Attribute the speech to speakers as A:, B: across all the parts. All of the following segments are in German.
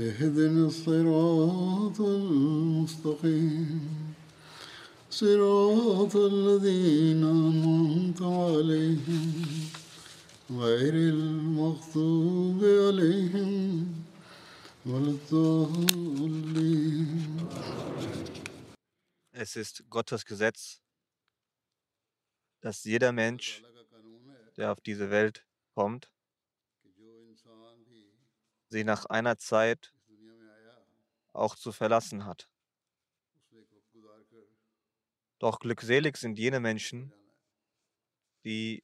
A: اهدنا الصراط المستقيم صراط الذين أنعمت عليهم غير المغضوب عليهم ولا الضالين
B: Es ist Gottes Gesetz, dass jeder Mensch, der auf diese Welt kommt, sie nach einer Zeit auch zu verlassen hat. Doch glückselig sind jene Menschen, die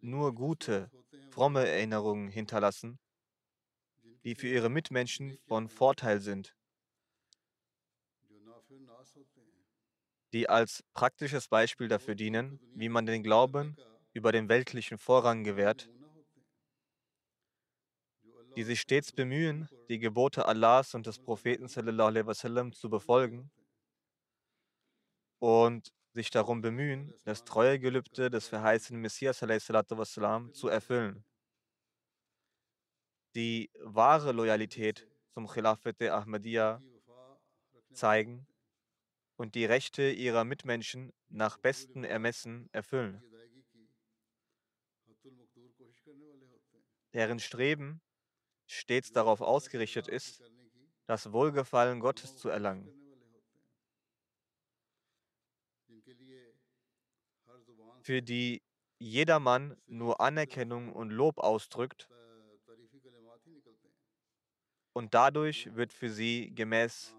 B: nur gute, fromme Erinnerungen hinterlassen, die für ihre Mitmenschen von Vorteil sind, die als praktisches Beispiel dafür dienen, wie man den Glauben über den weltlichen Vorrang gewährt, die sich stets bemühen, die Gebote Allahs und des Propheten wasallam zu befolgen und sich darum bemühen, das Treuegelübde des verheißenen Messias wasallam zu erfüllen. Die wahre Loyalität zum Khilafat der Ahmadiyya zeigen und die Rechte ihrer Mitmenschen nach bestem Ermessen erfüllen. Deren Streben stets darauf ausgerichtet ist, das Wohlgefallen Gottes zu erlangen. Für die jedermann nur Anerkennung und Lob ausdrückt und dadurch wird für sie gemäß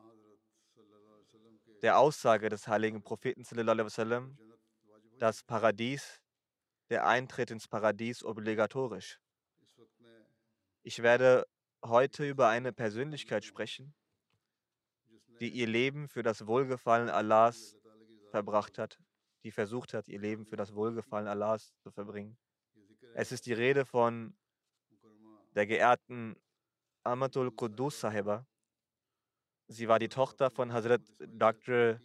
B: der Aussage des heiligen Propheten das Paradies, der Eintritt ins Paradies obligatorisch. Ich werde heute über eine Persönlichkeit sprechen, die ihr Leben für das Wohlgefallen Allahs verbracht hat, die versucht hat, ihr Leben für das Wohlgefallen Allahs zu verbringen. Es ist die Rede von der geehrten Amatul Qudus Sahiba. Sie war die Tochter von Hazrat Dr.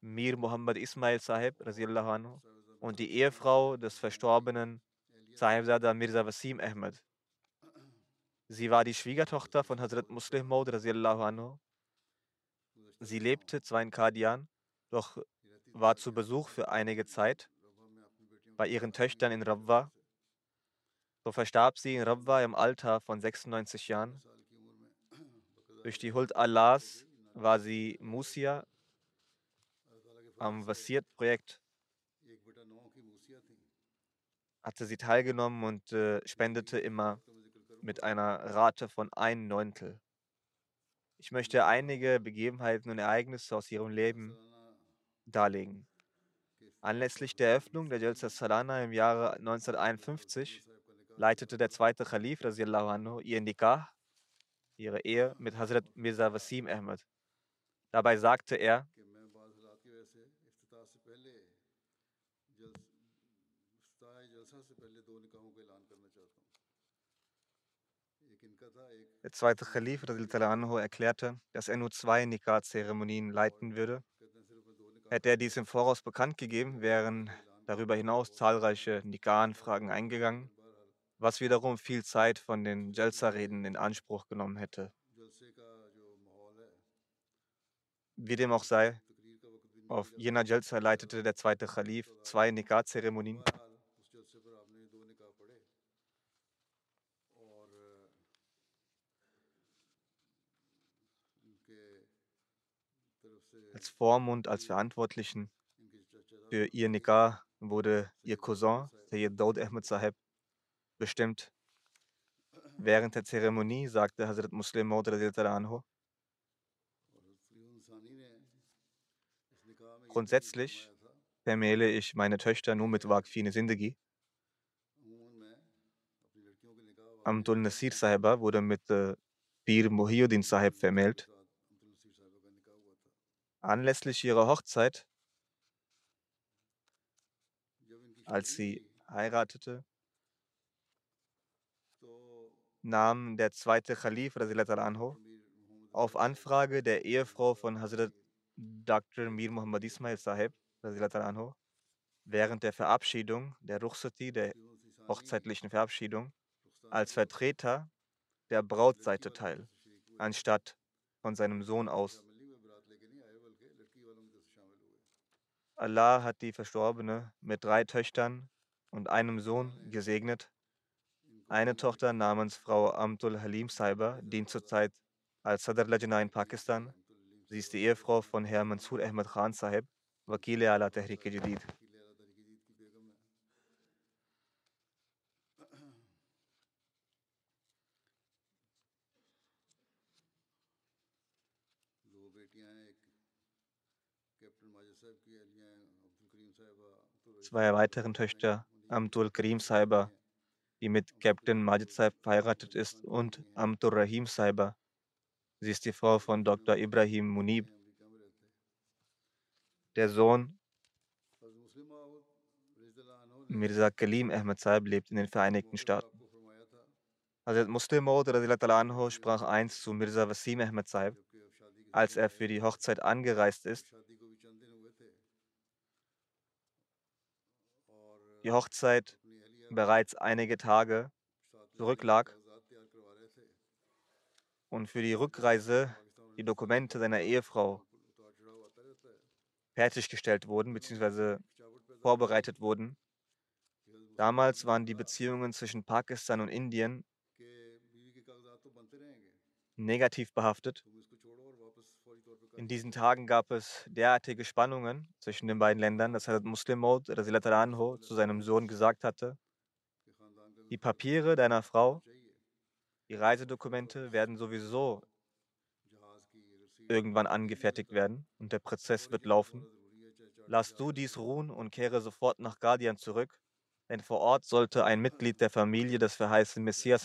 B: Mir Muhammad Ismail Sahib und die Ehefrau des verstorbenen Sahibzada Mirza Wasim Ahmad. Sie war die Schwiegertochter von Hazrat Muslim Maud anhu. Sie lebte zwar in Kadian, doch war zu Besuch für einige Zeit bei ihren Töchtern in Rabwa. So verstarb sie in Rabwa im Alter von 96 Jahren. Durch die Huld Allahs war sie Musia am Wasiert-Projekt hatte sie teilgenommen und äh, spendete immer mit einer Rate von ein Neuntel. Ich möchte einige Begebenheiten und Ereignisse aus ihrem Leben darlegen. Anlässlich der Eröffnung der Jalsa Salana im Jahre 1951 leitete der zweite Khalif anhu, ihr Nikah, ihre Ehe mit Hazrat Mirza Wasim Ahmad. Dabei sagte er, der zweite Khalif anhu, erklärte, dass er nur zwei Nikah-Zeremonien leiten würde. Hätte er dies im Voraus bekannt gegeben, wären darüber hinaus zahlreiche Nikah-Anfragen eingegangen, was wiederum viel Zeit von den Jalsa-Reden in Anspruch genommen hätte. Wie dem auch sei, auf jener Jalsa leitete der zweite Khalif zwei Nikah-Zeremonien. Als Vormund, als Verantwortlichen für ihr Nikah wurde ihr Cousin, Sayyid Daud Ahmed Sahib, bestimmt. Während der Zeremonie sagte Hazrat Muslim Maud anhu, Grundsätzlich vermähle ich meine Töchter nur mit Waqfine Sindagi. Amdul Nasir Sahiba wurde mit äh, Pir Sahib vermählt. Anlässlich ihrer Hochzeit, als sie heiratete, nahm der zweite Khalif anhu, auf Anfrage der Ehefrau von Hazrat Dr. Mir Muhammad Ismail Sahib anhu, während der Verabschiedung, der Ruchsati, der hochzeitlichen Verabschiedung, als Vertreter der Brautseite teil, anstatt von seinem Sohn aus. Allah hat die Verstorbene mit drei Töchtern und einem Sohn gesegnet. Eine Tochter namens Frau Amtul Halim Saiba dient zurzeit als Sadr Lajna in Pakistan. Sie ist die Ehefrau von Herrn Mansur Ahmed Khan Sahib, Wakile ala Tehrik Jadid. Zwei weiteren Töchter, Amtul Karim Saiba, die mit Captain Majid Saib verheiratet ist, und Amtul Rahim Saiba. Sie ist die Frau von Dr. Ibrahim Munib. Der Sohn Mirza Kalim Ahmed Saib lebt in den Vereinigten Staaten. Hazrat Muslim Maud sprach einst zu Mirza Wasim Ahmed Saib, als er für die Hochzeit angereist ist die Hochzeit bereits einige Tage zurücklag und für die Rückreise die Dokumente seiner Ehefrau fertiggestellt wurden bzw. vorbereitet wurden. Damals waren die Beziehungen zwischen Pakistan und Indien negativ behaftet. In diesen Tagen gab es derartige Spannungen zwischen den beiden Ländern, dass Hazrat Muslim Maud anhu zu seinem Sohn gesagt hatte, die Papiere deiner Frau, die Reisedokumente werden sowieso irgendwann angefertigt werden und der Prozess wird laufen. Lass du dies ruhen und kehre sofort nach Guardian zurück, denn vor Ort sollte ein Mitglied der Familie des verheißenen Messias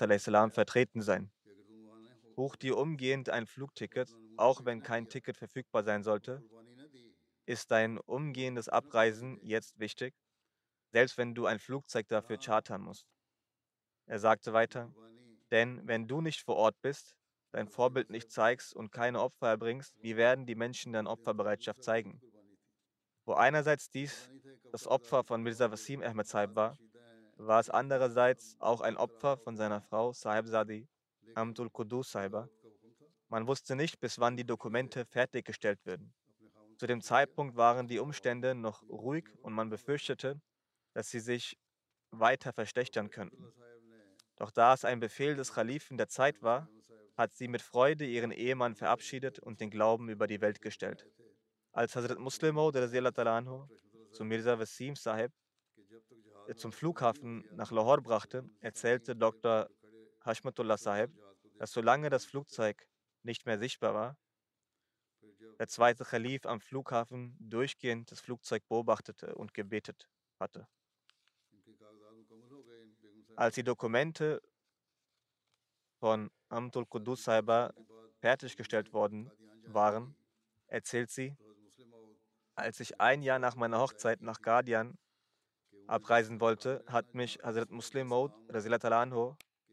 B: vertreten sein. Buch dir umgehend ein Flugticket, auch wenn kein Ticket verfügbar sein sollte. Ist dein umgehendes Abreisen jetzt wichtig, selbst wenn du ein Flugzeug dafür chartern musst? Er sagte weiter, denn wenn du nicht vor Ort bist, dein Vorbild nicht zeigst und keine Opfer erbringst, wie werden die Menschen deine Opferbereitschaft zeigen? Wo einerseits dies das Opfer von Mirza Wasim Ahmed Saib war, war es andererseits auch ein Opfer von seiner Frau Sahib Sadi Amtul Qudus Saiba. Man wusste nicht, bis wann die Dokumente fertiggestellt würden. Zu dem Zeitpunkt waren die Umstände noch ruhig und man befürchtete, dass sie sich weiter verschlechtern könnten. Doch da es ein Befehl des Khalifen der Zeit war, hat sie mit Freude ihren Ehemann verabschiedet und den Glauben über die Welt gestellt. Als Hazrat Muslimo zu Mirza Wasim Sahib zum Flughafen nach Lahore brachte, erzählte Dr. Hashmatullah Sahib, dass solange das Flugzeug nicht mehr sichtbar war, der zweite Khalif am Flughafen durchgehend das Flugzeug beobachtete und gebetet hatte. Als die Dokumente von Amtul Qudus Saiba fertiggestellt worden waren, erzählt sie, als ich ein Jahr nach meiner Hochzeit nach Guardian abreisen wollte, hat mich Hazrat Muslim Maud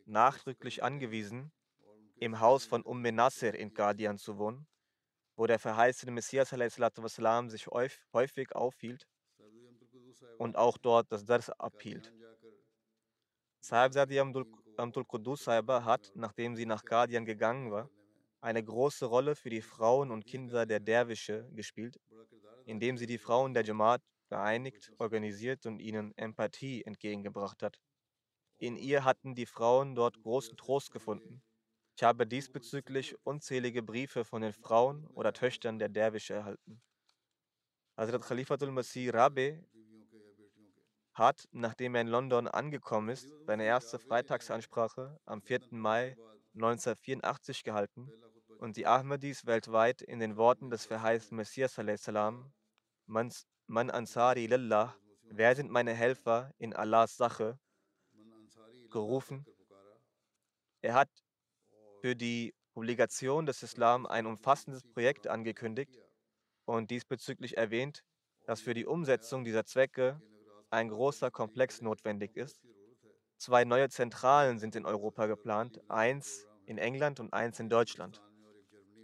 B: nachdrücklich angewiesen, im Haus von Umm Nasir in Guardian zu wohnen, wo der verheißene Messias wassalam, sich häufig aufhielt und auch dort das Dars abhielt. Sahibzadi Amtul Qudus Saiba hat, nachdem sie nach Guardian gegangen war, eine große Rolle für die Frauen und Kinder der Derwische gespielt, indem sie die Frauen der Jamaat geeinigt, organisiert und ihnen Empathie entgegengebracht hat. In ihr hatten die Frauen dort großen Trost gefunden. Ich habe diesbezüglich unzählige Briefe von den Frauen oder Töchtern der Derwische erhalten. Hazrat Khalifatul Masih Rabe hat, nachdem er in London angekommen ist, seine erste Freitagsansprache am 4. Mai 1984 gehalten und die Ahmadis weltweit in den Worten des verheißten Messias salam, Man Ansari Lillah, wer sind meine Helfer in Allahs Sache, gerufen. Er hat für die Obligation des Islam ein umfassendes Projekt angekündigt und diesbezüglich erwähnt, dass für die Umsetzung dieser Zwecke ein großer Komplex notwendig ist. Zwei neue Zentralen sind in Europa geplant, eins in England und eins in Deutschland.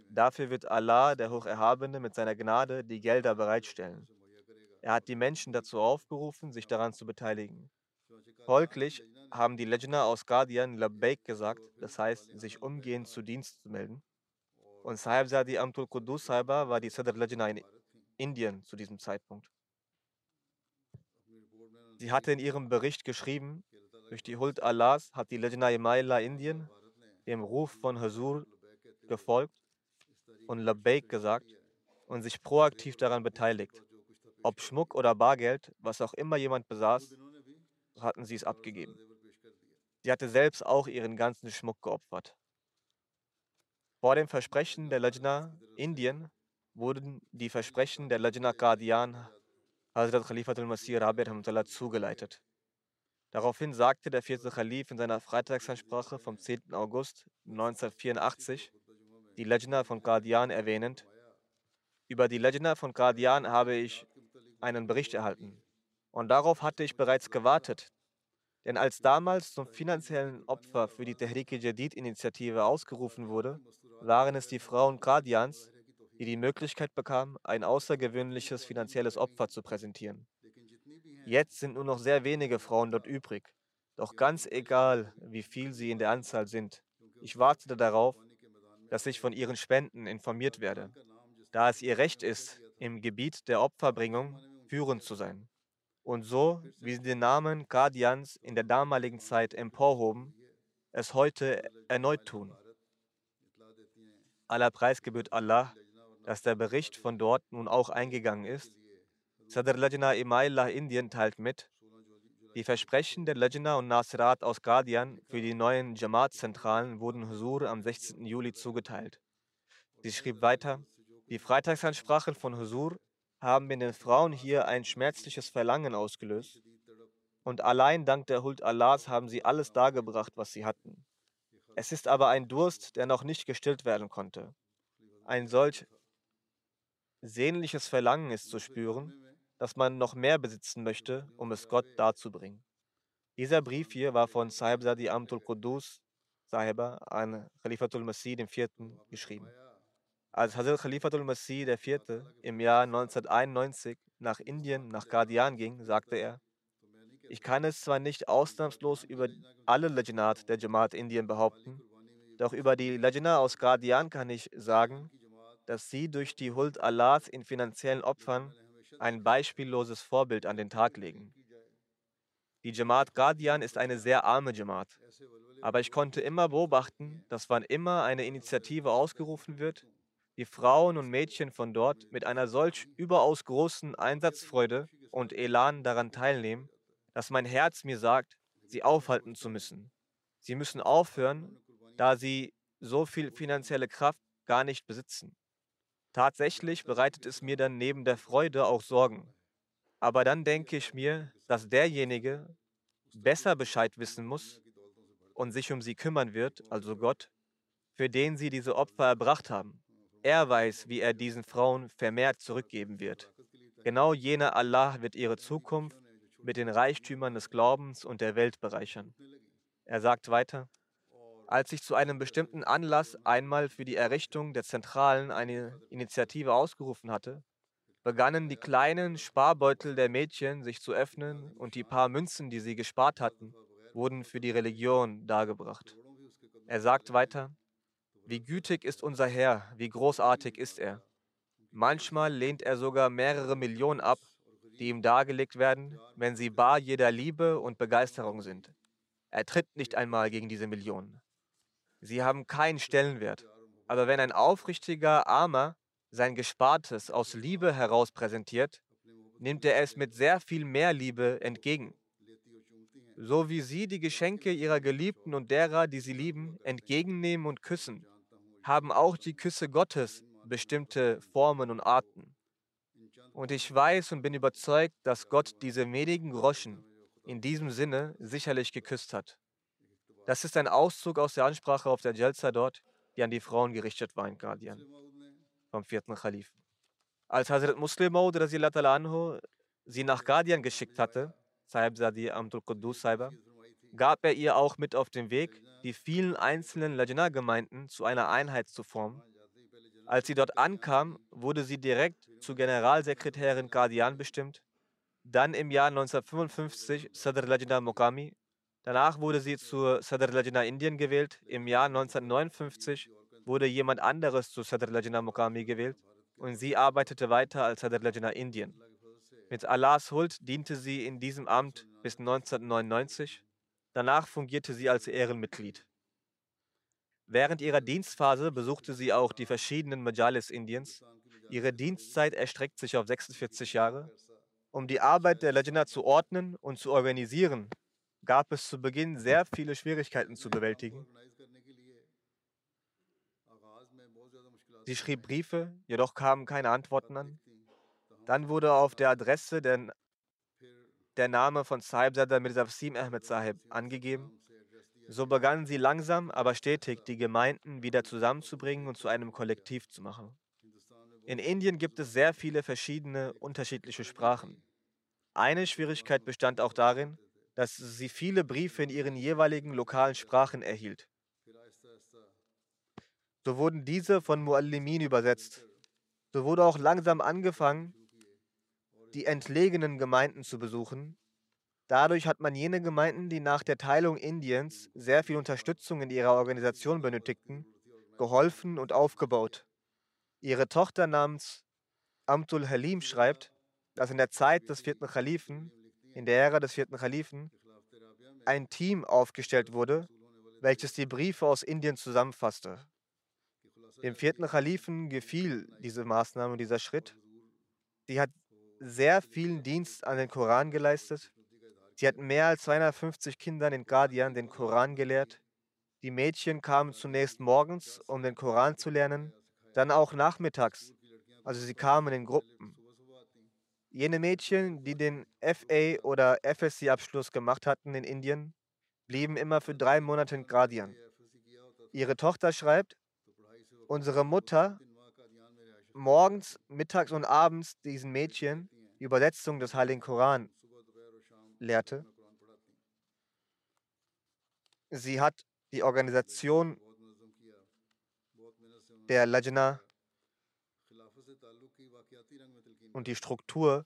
B: Dafür wird Allah, der Hocherhabene, mit seiner Gnade die Gelder bereitstellen. Er hat die Menschen dazu aufgerufen, sich daran zu beteiligen. Folglich haben die Lejna aus Guardian Labbaik gesagt, das heißt, sich umgehend zu Dienst zu melden. Und Sahibzadi Amtul Qudus Saiba war die Sadr Lejna in Indien zu diesem Zeitpunkt. Sie hatte in ihrem Bericht geschrieben, durch die Huld Allahs hat die Lejna Imaila Indien dem Ruf von Hazur gefolgt und Labbaik gesagt und sich proaktiv daran beteiligt. Ob Schmuck oder Bargeld, was auch immer jemand besaß, hatten sie es abgegeben. Sie hatte selbst auch ihren ganzen Schmuck geopfert. Vor dem Versprechen der Lajna Indien wurden die Versprechen der Lajna Qadian Hazrat Khalifatul Masih Rabi zugeleitet. Daraufhin sagte der vierte Khalif in seiner Freitagsansprache vom 10. August 1984, die Lajna von Qadian erwähnend, über die Lajna von Qadian habe ich einen Bericht erhalten. Und darauf hatte ich bereits gewartet. Denn als damals zum finanziellen Opfer für die Tehrike Jadid-Initiative ausgerufen wurde, waren es die Frauen Qadians, die die Möglichkeit bekamen, ein außergewöhnliches finanzielles Opfer zu präsentieren. Jetzt sind nur noch sehr wenige Frauen dort übrig. Doch ganz egal, wie viel sie in der Anzahl sind, ich wartete darauf, dass ich von ihren Spenden informiert werde, da es ihr Recht ist, im Gebiet der Opferbringung führend zu sein. Und so, wie sie den Namen Qadians in der damaligen Zeit emporhoben, es heute erneut tun. Aller Preis gebührt Allah, dass der Bericht von dort nun auch eingegangen ist. Sadr Lajna Imaillah Indien teilt mit, die Versprechen der Lajna und Nasirat aus Qadian für die neuen Jamaat-Zentralen wurden Husur am 16. Juli zugeteilt. Sie schrieb weiter, die Freitagsansprachen von Husur haben in den Frauen hier ein schmerzliches Verlangen ausgelöst. Und allein dank der Huld Allahs haben sie alles dargebracht, was sie hatten. Es ist aber ein Durst, der noch nicht gestillt werden konnte. Ein solch sehnliches Verlangen ist zu spüren, dass man noch mehr besitzen möchte, um es Gott darzubringen. Dieser Brief hier war von Sahibzadi Amtul Qudus Sahiba an Khalifatul Masih IV. geschrieben. Als Hazrat Khalifatul Masih IV. im Jahr 1991 nach Indien, nach Qadian ging, sagte er, ich kann es zwar nicht ausnahmslos über alle Lajnat der Jamaat Indien behaupten, doch über die Lajna aus Qadian kann ich sagen, dass sie durch die Huld Allahs in finanziellen Opfern ein beispielloses Vorbild an den Tag legen. Die Jamaat Qadian ist eine sehr arme Jamaat, aber ich konnte immer beobachten, dass wann immer eine Initiative ausgerufen wird, die Frauen und Mädchen von dort mit einer solch überaus großen Einsatzfreude und Elan daran teilnehmen, dass mein Herz mir sagt, sie aufhalten zu müssen. Sie müssen aufhören, da sie so viel finanzielle Kraft gar nicht besitzen. Tatsächlich bereitet es mir dann neben der Freude auch Sorgen. Aber dann denke ich mir, dass derjenige besser Bescheid wissen muss und sich um sie kümmern wird, also Gott, für den sie diese Opfer erbracht haben. Er weiß, wie er diesen Frauen vermehrt zurückgeben wird. Genau jener Allah wird ihre Zukunft mit den Reichtümern des Glaubens und der Welt bereichern. Er sagt weiter, als ich zu einem bestimmten Anlass einmal für die Errichtung der Zentralen eine Initiative ausgerufen hatte, begannen die kleinen Sparbeutel der Mädchen sich zu öffnen und die paar Münzen, die sie gespart hatten, wurden für die Religion dargebracht. Er sagt weiter, wie gütig ist unser Herr, wie großartig ist er. Manchmal lehnt er sogar mehrere Millionen ab, die ihm dargelegt werden, wenn sie bar jeder Liebe und Begeisterung sind. Er tritt nicht einmal gegen diese Millionen. Sie haben keinen Stellenwert. Aber wenn ein aufrichtiger Armer sein Gespartes aus Liebe heraus präsentiert, nimmt er es mit sehr viel mehr Liebe entgegen. So wie sie die Geschenke ihrer Geliebten und derer, die sie lieben, entgegennehmen und küssen, haben auch die Küsse Gottes bestimmte Formen und Arten. Und ich weiß und bin überzeugt, dass Gott diese wenigen Groschen in diesem Sinne sicherlich geküsst hat. Das ist ein Auszug aus der Ansprache auf der Jalsa dort, die an die Frauen gerichtet war in Guardian, vom vierten Khalif. Als Hazrat Muslim Maud anhu sie nach Guardian geschickt hatte, Sahib Sadi Amdul Quddus Saiba, gab er ihr auch mit auf den Weg, die vielen einzelnen Lajna-Gemeinden zu einer Einheit zu formen. Als sie dort ankam, wurde sie direkt zur Generalsekretärin Guardian bestimmt, dann im Jahr 1955 Sadr Lajna Mokami Danach wurde sie zur Sadr Lajna Indien gewählt. Im Jahr 1959 wurde jemand anderes zu Sadr Lajna Mukami gewählt und sie arbeitete weiter als Sadr Lajna Indien. Mit Allahs Huld diente sie in diesem Amt bis 1999. Danach fungierte sie als Ehrenmitglied. Während ihrer Dienstphase besuchte sie auch die verschiedenen Majalis Indiens. Ihre Dienstzeit erstreckt sich auf 46 Jahre. Um die Arbeit der Lajna zu ordnen und zu organisieren, gab es zu Beginn sehr viele Schwierigkeiten zu bewältigen. Sie schrieb Briefe, jedoch kamen keine Antworten an. Dann wurde auf der Adresse der, der Name von Sahibzada Mirza Wasim Ahmed Sahib angegeben. So begannen sie langsam, aber stetig, die Gemeinden wieder zusammenzubringen und zu einem Kollektiv zu machen. In Indien gibt es sehr viele verschiedene, unterschiedliche Sprachen. Eine Schwierigkeit bestand auch darin, dass sie viele Briefe in ihren jeweiligen lokalen Sprachen erhielt. So wurden diese von Muallimin übersetzt. So wurde auch langsam angefangen, die entlegenen Gemeinden zu besuchen. Dadurch hat man jene Gemeinden, die nach der Teilung Indiens sehr viel Unterstützung in ihrer Organisation benötigten, geholfen und aufgebaut. Ihre Tochter namens Amtul Halim schreibt, dass in der Zeit des vierten Khalifen in der Ära des vierten Kalifen ein Team aufgestellt wurde, welches die Briefe aus Indien zusammenfasste. Dem vierten Kalifen gefiel diese Maßnahme, dieser Schritt. Sie hat sehr vielen Dienst an den Koran geleistet. Sie hat mehr als 250 Kindern in Guardian den Koran gelehrt. Die Mädchen kamen zunächst morgens, um den Koran zu lernen, dann auch nachmittags. Also sie kamen in Gruppen. Jene Mädchen, die den FA- oder FSC-Abschluss gemacht hatten in Indien, blieben immer für drei Monate in Gradian. Ihre Tochter schreibt, unsere Mutter morgens, mittags und abends diesen Mädchen Übersetzung des Heiligen Koran lehrte. Sie hat die Organisation der Lajna und die Struktur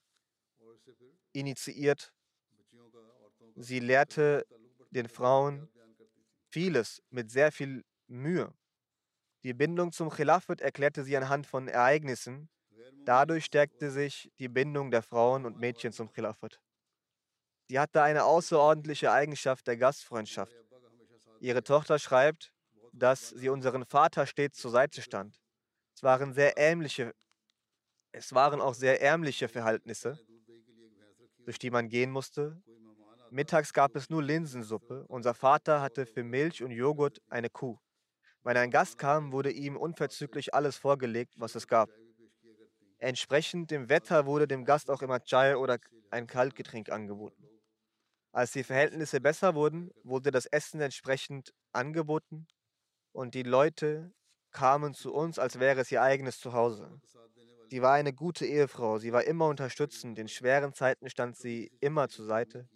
B: initiiert. Sie lehrte den Frauen vieles mit sehr viel Mühe. Die Bindung zum Khilafat erklärte sie anhand von Ereignissen. Dadurch stärkte sich die Bindung der Frauen und Mädchen zum Khilafat. Sie hatte eine außerordentliche Eigenschaft der Gastfreundschaft. Ihre Tochter schreibt, dass sie unseren Vater stets zur Seite stand. Es waren sehr ähnliche es waren auch sehr ärmliche Verhältnisse, durch die man gehen musste. Mittags gab es nur Linsensuppe. Unser Vater hatte für Milch und Joghurt eine Kuh. Wenn ein Gast kam, wurde ihm unverzüglich alles vorgelegt, was es gab. Entsprechend dem Wetter wurde dem Gast auch immer Chai oder ein Kaltgetränk angeboten. Als die Verhältnisse besser wurden, wurde das Essen entsprechend angeboten und die Leute kamen zu uns, als wäre es ihr eigenes Zuhause. Sie war eine gute Ehefrau, sie war immer unterstützend, in schweren Zeiten stand sie immer zur Seite.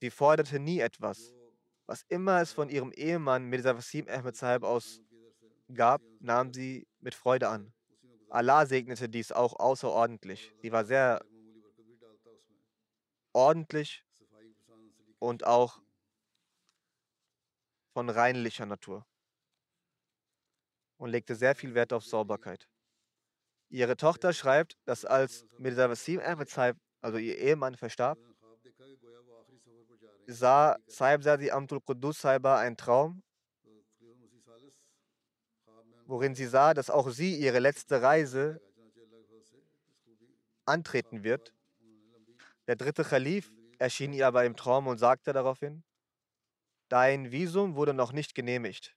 B: Sie forderte nie etwas. Was immer es von ihrem Ehemann Mirza Wasim Ahmed Sahib aus gab, nahm sie mit Freude an. Allah segnete dies auch außerordentlich. Sie war sehr ordentlich und auch von reinlicher Natur und legte sehr viel Wert auf Sauberkeit. Ihre Tochter schreibt, dass als Mirza Wasim Ahmed Saib, also ihr Ehemann, verstarb, sah Saib Sadi Amtul Quddus Saiba einen Traum worin sie sah, dass auch sie ihre letzte Reise antreten wird. Der dritte Khalif erschien ihr aber im Traum und sagte daraufhin, dein Visum wurde noch nicht genehmigt.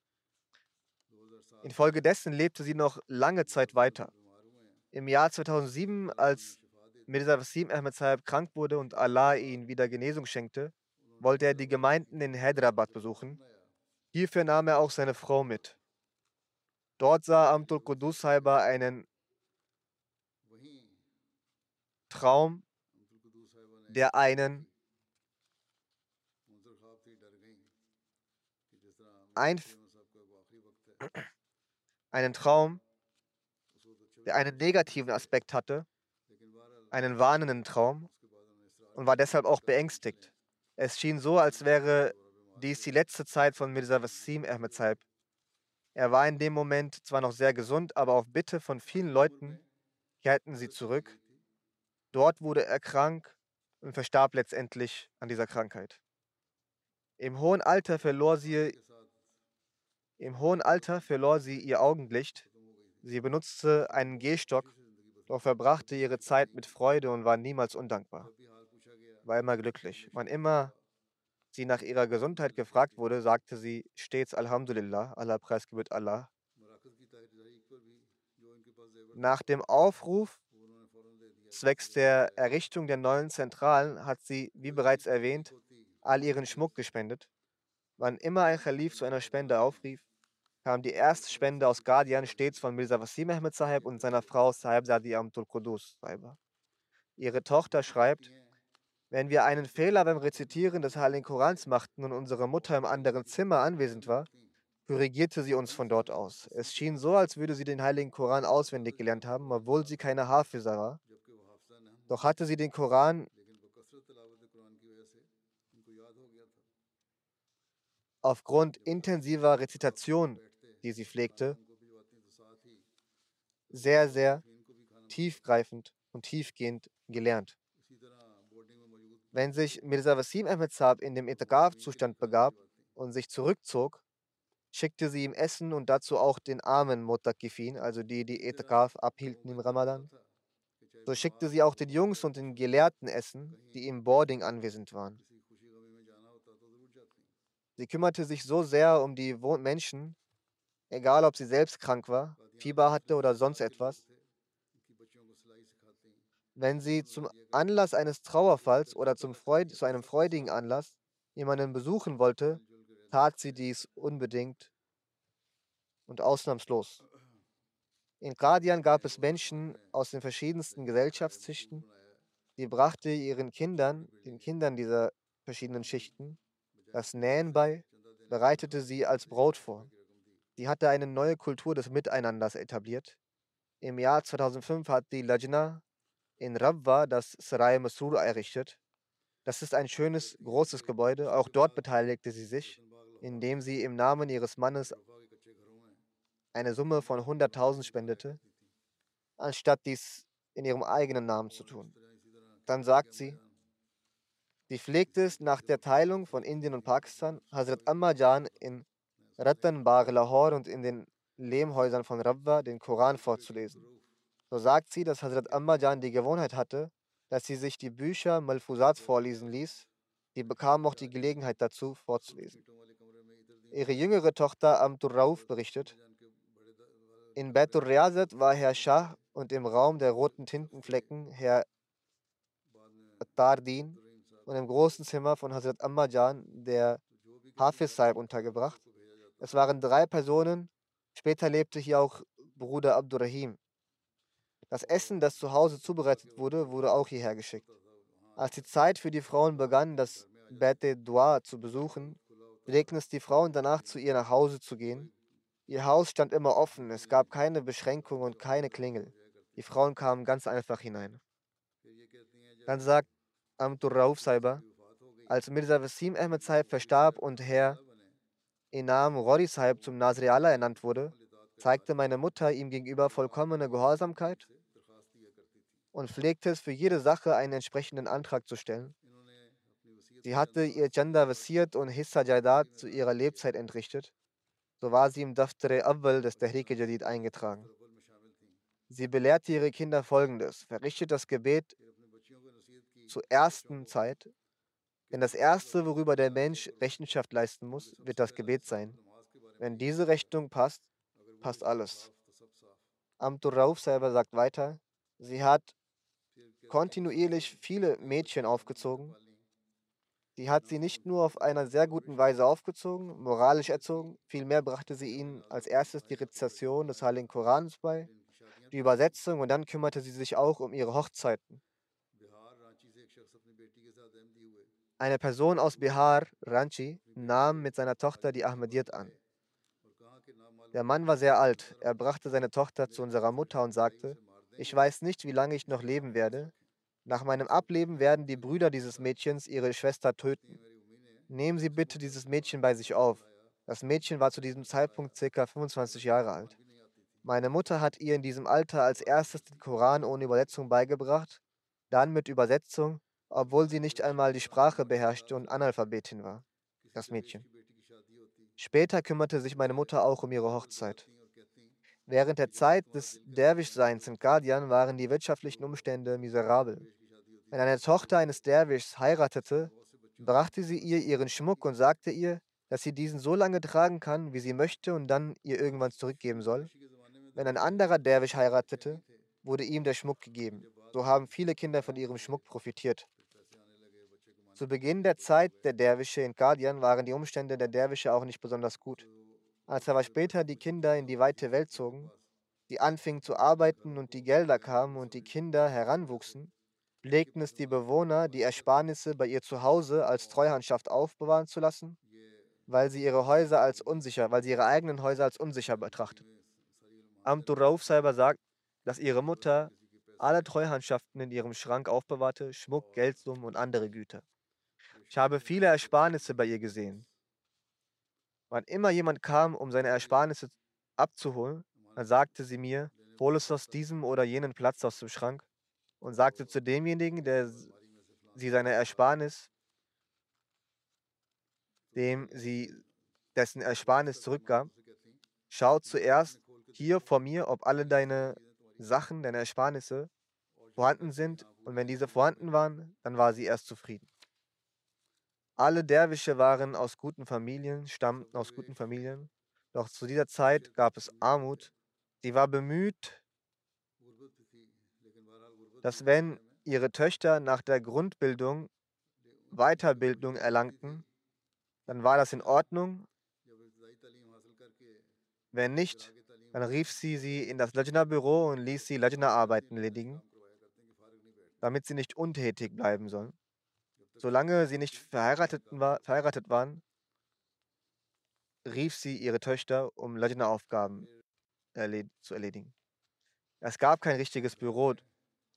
B: Infolgedessen lebte sie noch lange Zeit weiter. Im Jahr 2007, als Mirza Wasim Ahmed Sahib krank wurde und Allah ihn wieder Genesung schenkte, wollte er die Gemeinden in Hyderabad besuchen. Hierfür nahm er auch seine Frau mit. Dort sah Amtul Qudus Saiba einen Traum, der einen Einf einen Traum, der einen negativen Aspekt hatte, einen warnenden Traum und war deshalb auch beängstigt. Es schien so, als wäre dies die letzte Zeit von Mirza Wasim Ahmed Saib. Er war in dem Moment zwar noch sehr gesund, aber auf Bitte von vielen Leuten kehrten sie zurück. Dort wurde er krank und verstarb letztendlich an dieser Krankheit. Im hohen Alter verlor sie im hohen Alter verlor sie ihr Augenlicht. Sie benutzte einen Gehstock, doch verbrachte ihre Zeit mit Freude und war niemals undankbar. War immer glücklich. Wann immer sie nach ihrer Gesundheit gefragt wurde, sagte sie stets Alhamdulillah, Allah Preis Allah. Nach dem Aufruf zwecks der Errichtung der neuen Zentralen hat sie, wie bereits erwähnt, all ihren Schmuck gespendet. Wann immer ein Khalif zu einer Spende aufrief, kam die erste Spende aus Guardian stets von Mirza Wasim Ahmed Sahib und seiner Frau Sahib Sadi Amtul Qudus. Ihre Tochter schreibt, wenn wir einen Fehler beim Rezitieren des Heiligen Korans machten und unsere Mutter im anderen Zimmer anwesend war, korrigierte sie uns von dort aus. Es schien so, als würde sie den Heiligen Koran auswendig gelernt haben, obwohl sie keine Hafiza war. Doch hatte sie den Koran aufgrund intensiver Rezitation die sie pflegte, sehr, sehr tiefgreifend und tiefgehend gelernt. Wenn sich Mirza Wasim Ahmed Saab in dem Itikaf-Zustand begab und sich zurückzog, schickte sie ihm Essen und dazu auch den armen Mutakifin, also die, die Itikaf abhielten im Ramadan. So schickte sie auch den Jungs und den Gelehrten Essen, die im Boarding anwesend waren. Sie kümmerte sich so sehr um die Menschen, egal ob sie selbst krank war, Fieber hatte oder sonst etwas. Wenn sie zum Anlass eines Trauerfalls oder Freud zu einem freudigen Anlass jemanden besuchen wollte, tat sie dies unbedingt und ausnahmslos. In Gradian gab es Menschen aus den verschiedensten Gesellschaftsschichten, die brachte ihren Kindern, den Kindern dieser verschiedenen Schichten, das Nähen bei, bereitete sie als Brot vor. Sie hatte eine neue Kultur des Miteinanders etabliert. Im Jahr 2005 hat die Lajna in Rabwa das Sarai Masur errichtet. Das ist ein schönes, großes Gebäude. Auch dort beteiligte sie sich, indem sie im Namen ihres Mannes eine Summe von 100.000 spendete, anstatt dies in ihrem eigenen Namen zu tun. Dann sagt sie, sie pflegte es nach der Teilung von Indien und Pakistan, Hazrat Ammajan in Rattanbagh, Lahore und in den Lehmhäusern von Rabwa den Koran vorzulesen. So sagt sie, dass Hazrat Ammajan die Gewohnheit hatte, dass sie sich die Bücher Malfuzat vorlesen ließ. Sie bekam auch die Gelegenheit dazu, vorzulesen. Ihre jüngere Tochter Amtur Rauf berichtet, in Betur Riyazat war Herr Shah und im Raum der roten Tintenflecken Herr Tardin und im großen Zimmer von Hazrat Ammajan der Hafiz Saib untergebracht. Es waren drei Personen. Später lebte hier auch Bruder Abdurrahim. Das Essen, das zu Hause zubereitet wurde, wurde auch hierher geschickt. Als die Zeit für die Frauen begann, das Bete Dua zu besuchen, pflegten es die Frauen danach zu ihr nach Hause zu gehen. Ihr Haus stand immer offen, es gab keine Beschränkung und keine Klingel. Die Frauen kamen ganz einfach hinein. Dann sagt Amtur Rauf Saiba, als Mirza Wasim Ahmed Saib verstarb und Herr Inam Rori Sahib zum Nasri Allah ernannt wurde, zeigte meine Mutter ihm gegenüber vollkommene Gehorsamkeit und pflegte es für jede Sache einen entsprechenden Antrag zu stellen. Sie hatte ihr Gender versiert und Hissa Jaidat zu ihrer Lebzeit entrichtet. So war sie im Daftar Awwal des Tehrik Jadid eingetragen. Sie belehrte ihre Kinder folgendes: Verrichtet das Gebet zur ersten Zeit, denn das Erste, worüber der Mensch Rechenschaft leisten muss, wird das Gebet sein. Wenn diese Rechnung passt, passt alles. Amtur Rauf selber sagt weiter, sie hat kontinuierlich viele Mädchen aufgezogen. Sie hat sie nicht nur auf einer sehr guten Weise aufgezogen, moralisch erzogen, vielmehr brachte sie ihnen als erstes die Rezitation des Heiligen Korans bei, die Übersetzung und dann kümmerte sie sich auch um ihre Hochzeiten. Eine Person aus Bihar, Ranchi, nahm mit seiner Tochter die Ahmadiyyat an. Der Mann war sehr alt. Er brachte seine Tochter zu unserer Mutter und sagte, ich weiß nicht, wie lange ich noch leben werde. Nach meinem Ableben werden die Brüder dieses Mädchens ihre Schwester töten. Nehmen Sie bitte dieses Mädchen bei sich auf. Das Mädchen war zu diesem Zeitpunkt ca. 25 Jahre alt. Meine Mutter hat ihr in diesem Alter als erstes den Koran ohne Übersetzung beigebracht, dann mit Übersetzung obwohl sie nicht einmal die Sprache beherrschte und Analphabetin war, das Mädchen. Später kümmerte sich meine Mutter auch um ihre Hochzeit. Während der Zeit des Derwischseins in Guardian waren die wirtschaftlichen Umstände miserabel. Wenn eine Tochter eines Derwischs heiratete, brachte sie ihr ihren Schmuck und sagte ihr, dass sie diesen so lange tragen kann, wie sie möchte und dann ihr irgendwann zurückgeben soll. Wenn ein anderer Derwisch heiratete, wurde ihm der Schmuck gegeben. So haben viele Kinder von ihrem Schmuck profitiert. Zu Beginn der Zeit der Derwische in Guardian waren die Umstände der Derwische auch nicht besonders gut. Als aber später die Kinder in die weite Welt zogen, die anfingen zu arbeiten und die Gelder kamen und die Kinder heranwuchsen, pflegten es die Bewohner, die Ersparnisse bei ihr zu Hause als Treuhandschaft aufbewahren zu lassen, weil sie ihre Häuser als unsicher, weil sie ihre eigenen Häuser als unsicher betrachteten. Amtur Rauf selber sagt, dass ihre Mutter alle Treuhandschaften in ihrem Schrank aufbewahrte, Schmuck, Geldsummen und andere Güter. Ich habe viele Ersparnisse bei ihr gesehen. Wann immer jemand kam, um seine Ersparnisse abzuholen, dann sagte sie mir, hol es aus diesem oder jenen Platz aus dem Schrank und sagte zu demjenigen, der sie seine Ersparnis, dem sie dessen Ersparnis zurückgab, schau zuerst hier vor mir, ob alle deine Sachen, deine Ersparnisse vorhanden sind und wenn diese vorhanden waren, dann war sie erst zufrieden. Alle Derwische waren aus guten Familien, stammten aus guten Familien. Doch zu dieser Zeit gab es Armut. Sie war bemüht, dass wenn ihre Töchter nach der Grundbildung Weiterbildung erlangten, dann war das in Ordnung. Wenn nicht, dann rief sie sie in das Lajna-Büro und ließ sie Lajna-Arbeiten erledigen, damit sie nicht untätig bleiben sollen. Solange sie nicht verheiratet, war, verheiratet waren, rief sie ihre Töchter, um Lajna-Aufgaben erled zu erledigen. Es gab kein richtiges Büro,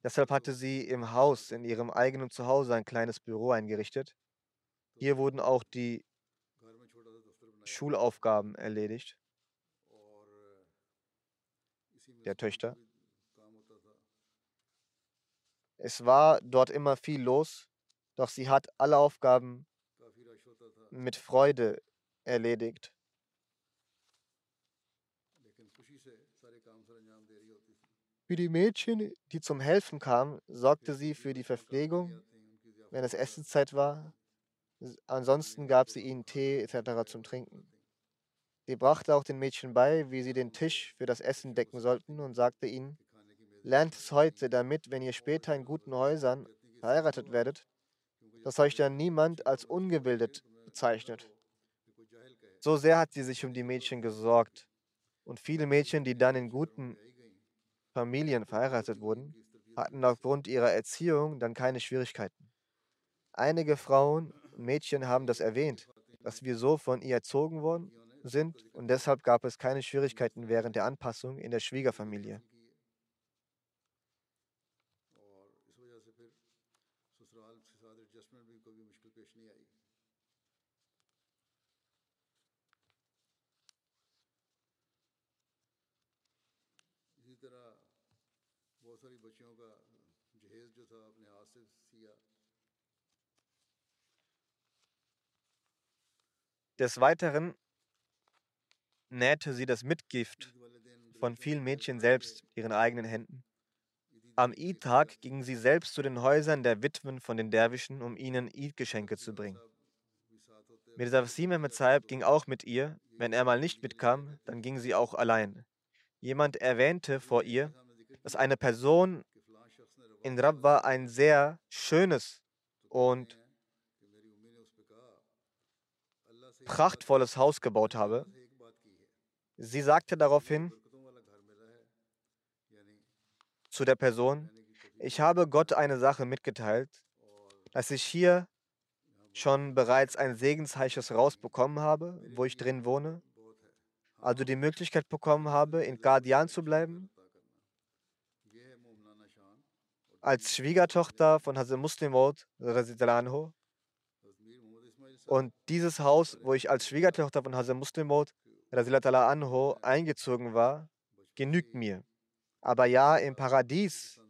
B: deshalb hatte sie im Haus, in ihrem eigenen Zuhause, ein kleines Büro eingerichtet. Hier wurden auch die Schulaufgaben erledigt der Töchter. Es war dort immer viel los doch sie hat alle Aufgaben mit Freude erledigt. Für die Mädchen, die zum Helfen kamen, sorgte sie für die Verpflegung, wenn es Essenszeit war. Ansonsten gab sie ihnen Tee etc. zum Trinken. Sie brachte auch den Mädchen bei, wie sie den Tisch für das Essen decken sollten und sagte ihnen, lernt es heute, damit, wenn ihr später in guten Häusern verheiratet werdet, dass euch dann niemand als ungebildet bezeichnet. So sehr hat sie sich um die Mädchen gesorgt. Und viele Mädchen, die dann in guten Familien verheiratet wurden, hatten aufgrund ihrer Erziehung dann keine Schwierigkeiten. Einige Frauen und Mädchen haben das erwähnt, dass wir so von ihr erzogen worden sind und deshalb gab es keine Schwierigkeiten während der Anpassung in der Schwiegerfamilie. Des Weiteren nähte sie das Mitgift von vielen Mädchen selbst ihren eigenen Händen. Am Eid-Tag ging sie selbst zu den Häusern der Witwen von den Derwischen, um ihnen Eid-Geschenke zu bringen. Mirza Wasim Ahmed ging auch mit ihr. Wenn er mal nicht mitkam, dann ging sie auch allein. Jemand erwähnte vor ihr, dass eine Person in Rabwa ein sehr schönes und prachtvolles Haus gebaut habe. Sie sagte daraufhin zu der Person, ich habe Gott eine Sache mitgeteilt, dass ich hier schon bereits ein segensreiches Haus bekommen habe, wo ich drin wohne, also die Möglichkeit bekommen habe, in Guardian zu bleiben, als Schwiegertochter von Hazrat Muslim Maud, und dieses Haus, wo ich als Schwiegertochter von Hazrat Muslim Maud Anho eingezogen war, genügt mir. Aber ja, im Paradies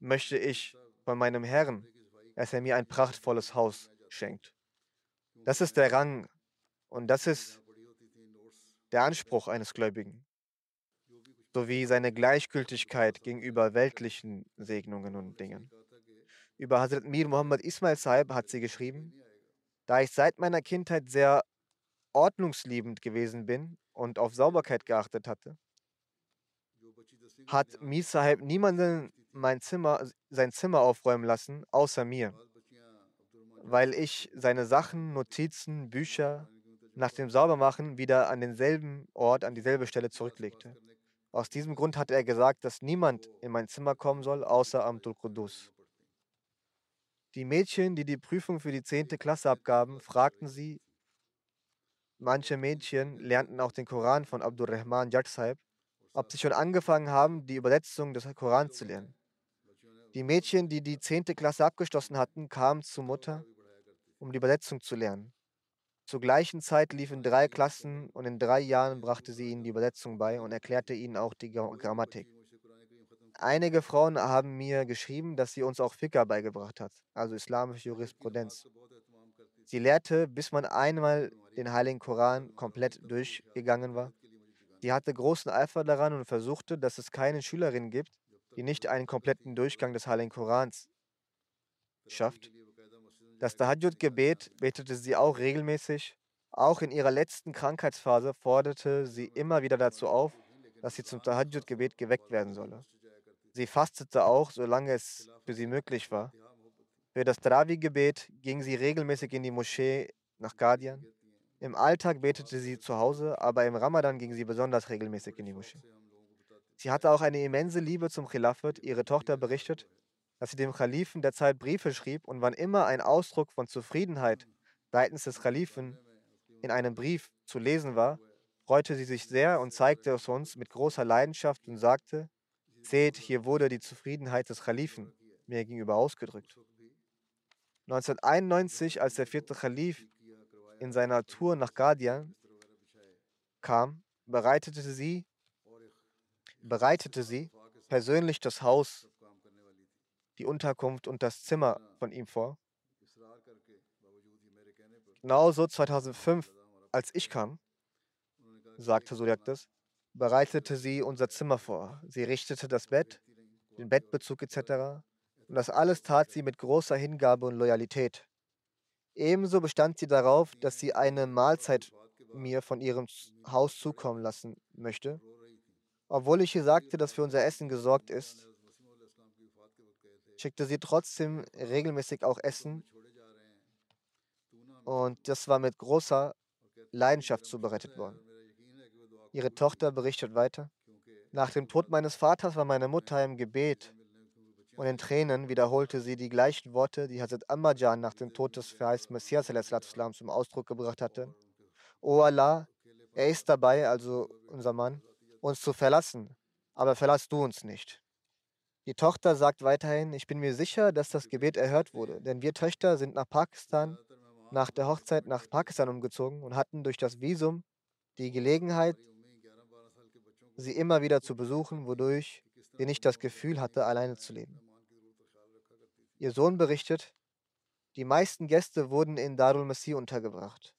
B: möchte ich von meinem Herrn, dass er mir ein prachtvolles Haus schenkt. Das ist der Rang und das ist der Anspruch eines Gläubigen, sowie seine Gleichgültigkeit gegenüber weltlichen Segnungen und Dingen. Über Hazrat Mir Muhammad Ismail Saib hat sie geschrieben, da ich seit meiner Kindheit sehr ordnungsliebend gewesen bin und auf Sauberkeit geachtet hatte, hat Mir Sahib niemanden mein Zimmer, sein Zimmer aufräumen lassen, außer mir, weil ich seine Sachen, Notizen, Bücher nach dem Saubermachen wieder an denselben Ort, an dieselbe Stelle zurücklegte. Aus diesem Grund hat er gesagt, dass niemand in mein Zimmer kommen soll, außer Amtul Qudus. Die Mädchen, die die Prüfung für die 10. Klasse abgaben, fragten sie, manche Mädchen lernten auch den Koran von Abdurrahman Jat ob sie schon angefangen haben, die Übersetzung des Korans zu lernen. Die Mädchen, die die 10. Klasse abgeschlossen hatten, kamen zur Mutter, um die Übersetzung zu lernen. Zur gleichen Zeit liefen drei Klassen und in drei Jahren brachte sie ihnen die Übersetzung bei und erklärte ihnen auch die Grammatik. Einige Frauen haben mir geschrieben, dass sie uns auch Fiqh beigebracht hat, also islamische Jurisprudenz. Sie lehrte, bis man einmal den Heiligen Koran komplett durchgegangen war. Sie hatte großen Eifer daran und versuchte, dass es keine Schülerin gibt, die nicht einen kompletten Durchgang des Heiligen Korans schafft. Das Tahajjud-Gebet betete sie auch regelmäßig. Auch in ihrer letzten Krankheitsphase forderte sie immer wieder dazu auf, dass sie zum Tahajjud-Gebet geweckt werden solle. Sie fastete auch, solange es für sie möglich war. Für das Travi-Gebet ging sie regelmäßig in die Moschee nach Guardian. Im Alltag betete sie zu Hause, aber im Ramadan ging sie besonders regelmäßig in die Moschee. Sie hatte auch eine immense Liebe zum Khilafat. Ihre Tochter berichtet, dass sie dem Khalifen der Zeit Briefe schrieb und wann immer ein Ausdruck von Zufriedenheit seitens des Khalifen in einem Brief zu lesen war, freute sie sich sehr und zeigte es uns mit großer Leidenschaft und sagte, Seht, hier wurde die Zufriedenheit des Khalifen mir gegenüber ausgedrückt. 1991, als der vierte Khalif in seiner Tour nach Guardian kam, bereitete sie, bereitete sie persönlich das Haus, die Unterkunft und das Zimmer von ihm vor. Genauso 2005, als ich kam, sagte Suriaktis, bereitete sie unser Zimmer vor. Sie richtete das Bett, den Bettbezug etc. Und das alles tat sie mit großer Hingabe und Loyalität. Ebenso bestand sie darauf, dass sie eine Mahlzeit mir von ihrem Haus zukommen lassen möchte. Obwohl ich ihr sagte, dass für unser Essen gesorgt ist, schickte sie trotzdem regelmäßig auch Essen. Und das war mit großer Leidenschaft zubereitet worden. Ihre Tochter berichtet weiter. Nach dem Tod meines Vaters war meine Mutter im Gebet und in Tränen wiederholte sie die gleichen Worte, die Hazrat Ammajan nach dem Tod des verheißten Messias zum Ausdruck gebracht hatte. O Allah, er ist dabei, also unser Mann, uns zu verlassen, aber verlass du uns nicht. Die Tochter sagt weiterhin, ich bin mir sicher, dass das Gebet erhört wurde, denn wir Töchter sind nach Pakistan, nach der Hochzeit nach Pakistan umgezogen und hatten durch das Visum die Gelegenheit, sie immer wieder zu besuchen, wodurch sie nicht das Gefühl hatte, alleine zu leben. Ihr Sohn berichtet, die meisten Gäste wurden in Darul Masih untergebracht.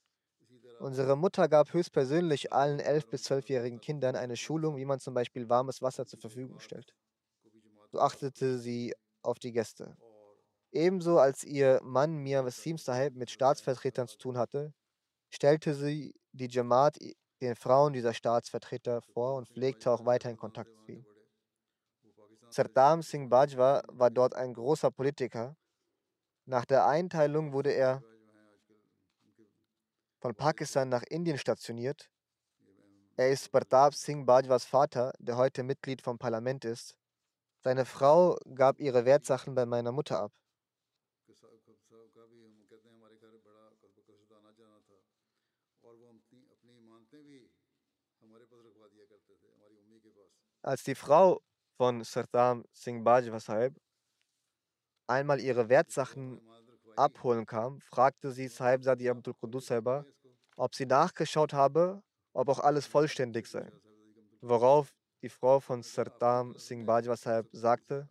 C: Unsere Mutter gab höchstpersönlich allen 11- bis 12-jährigen Kindern eine Schulung, wie man zum Beispiel warmes Wasser zur Verfügung stellt. So achtete sie auf die Gäste. Ebenso als ihr Mann Mia Wasim Sahib mit Staatsvertretern zu tun hatte, stellte sie die Jamaat den Frauen dieser Staatsvertreter vor und pflegte auch weiterhin Kontakt zu ihnen. Sardam Singh Bajwa war dort ein großer Politiker. Nach der Einteilung wurde er von Pakistan nach Indien stationiert. Er ist Pratap Singh Bajwas Vater, der heute Mitglied vom Parlament ist. Seine Frau gab ihre Wertsachen bei meiner Mutter ab. Als die Frau von Sardam Singh Bajwa Sahib einmal ihre Wertsachen abholen kam, fragte sie Sahib Sadi Abdul Qudus Saiba, ob sie nachgeschaut habe, ob auch alles vollständig sei. Worauf die Frau von Sartam Singh Bajwa Sahib sagte,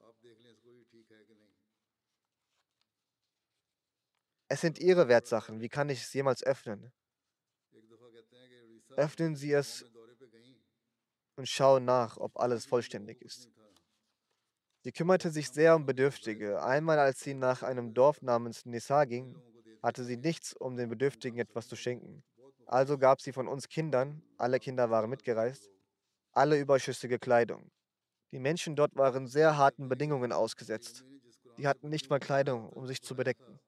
C: es sind Ihre Wertsachen, wie kann ich es jemals öffnen? Öffnen Sie es und schauen nach, ob alles vollständig ist. Sie kümmerte sich sehr um Bedürftige. Einmal, als sie nach einem Dorf namens Nissar ging, hatte sie nichts, um den Bedürftigen etwas zu schenken. Also gab sie von uns Kindern, alle Kinder waren mitgereist, alle überschüssige Kleidung. Die Menschen dort waren sehr harten Bedingungen ausgesetzt. Die hatten nicht mal Kleidung, um sich zu bedecken.